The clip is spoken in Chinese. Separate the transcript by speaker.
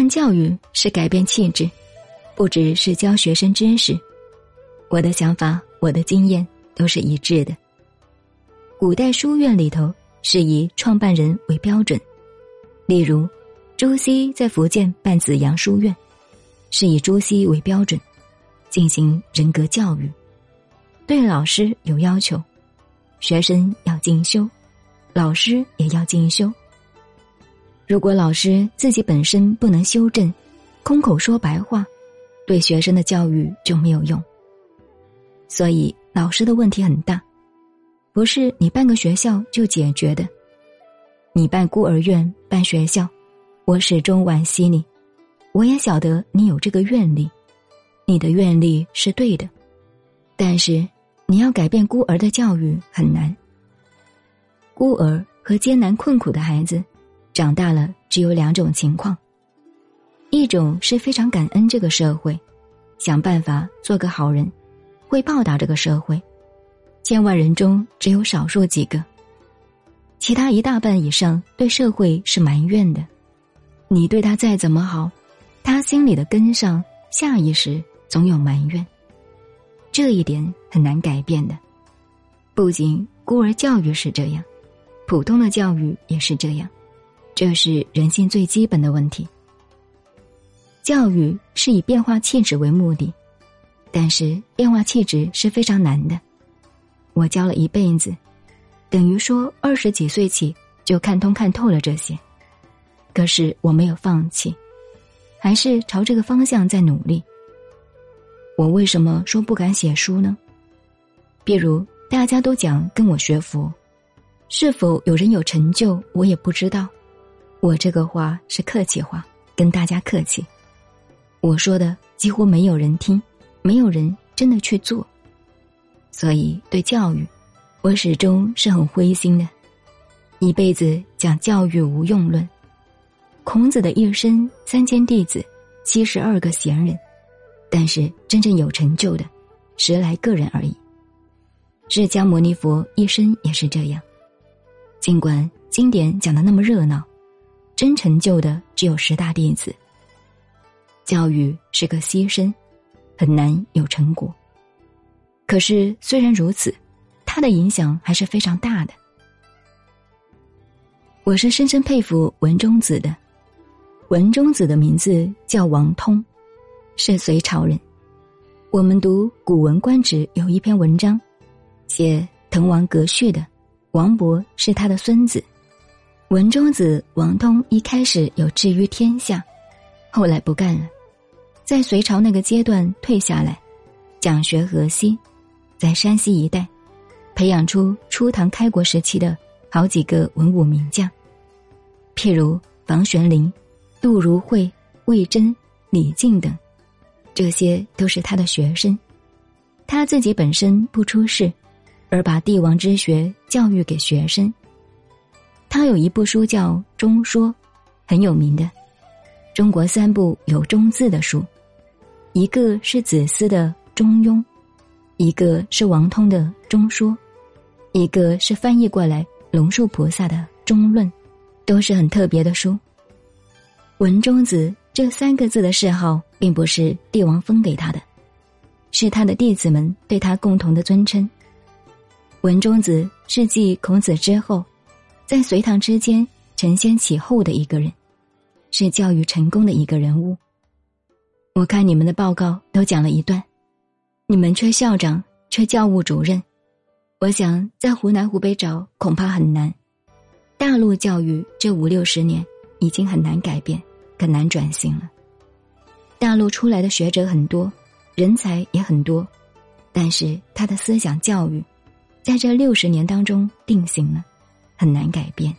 Speaker 1: 办教育是改变气质，不只是教学生知识。我的想法，我的经验都是一致的。古代书院里头是以创办人为标准，例如朱熹在福建办紫阳书院，是以朱熹为标准进行人格教育，对老师有要求，学生要进修，老师也要进修。如果老师自己本身不能修正，空口说白话，对学生的教育就没有用。所以老师的问题很大，不是你办个学校就解决的。你办孤儿院、办学校，我始终惋惜你。我也晓得你有这个愿力，你的愿力是对的，但是你要改变孤儿的教育很难。孤儿和艰难困苦的孩子。长大了，只有两种情况：一种是非常感恩这个社会，想办法做个好人，会报答这个社会；千万人中只有少数几个，其他一大半以上对社会是埋怨的。你对他再怎么好，他心里的根上下意识总有埋怨。这一点很难改变的。不仅孤儿教育是这样，普通的教育也是这样。这是人性最基本的问题。教育是以变化气质为目的，但是变化气质是非常难的。我教了一辈子，等于说二十几岁起就看通看透了这些。可是我没有放弃，还是朝这个方向在努力。我为什么说不敢写书呢？比如大家都讲跟我学佛，是否有人有成就，我也不知道。我这个话是客气话，跟大家客气。我说的几乎没有人听，没有人真的去做。所以对教育，我始终是很灰心的。一辈子讲教育无用论。孔子的一生三千弟子，七十二个贤人，但是真正有成就的，十来个人而已。释迦牟尼佛一生也是这样。尽管经典讲的那么热闹。真成就的只有十大弟子。教育是个牺牲，很难有成果。可是虽然如此，他的影响还是非常大的。我是深深佩服文中子的。文中子的名字叫王通，是隋朝人。我们读《古文观止》有一篇文章，写滕王阁序的，王勃是他的孙子。文中子王通一开始有志于天下，后来不干了，在隋朝那个阶段退下来，讲学河西，在山西一带，培养出初唐开国时期的好几个文武名将，譬如房玄龄、杜如晦、魏征、李靖等，这些都是他的学生。他自己本身不出世，而把帝王之学教育给学生。他有一部书叫《中说》，很有名的。中国三部有“中”字的书，一个是子思的《中庸》，一个是王通的《中说》，一个是翻译过来龙树菩萨的《中论》，都是很特别的书。文中子这三个字的谥号，并不是帝王封给他的，是他的弟子们对他共同的尊称。文中子是继孔子之后。在隋唐之间承先启后的一个人，是教育成功的一个人物。我看你们的报告都讲了一段，你们缺校长，缺教务主任。我想在湖南、湖北找恐怕很难。大陆教育这五六十年已经很难改变，很难转型了。大陆出来的学者很多，人才也很多，但是他的思想教育，在这六十年当中定型了。很难改变。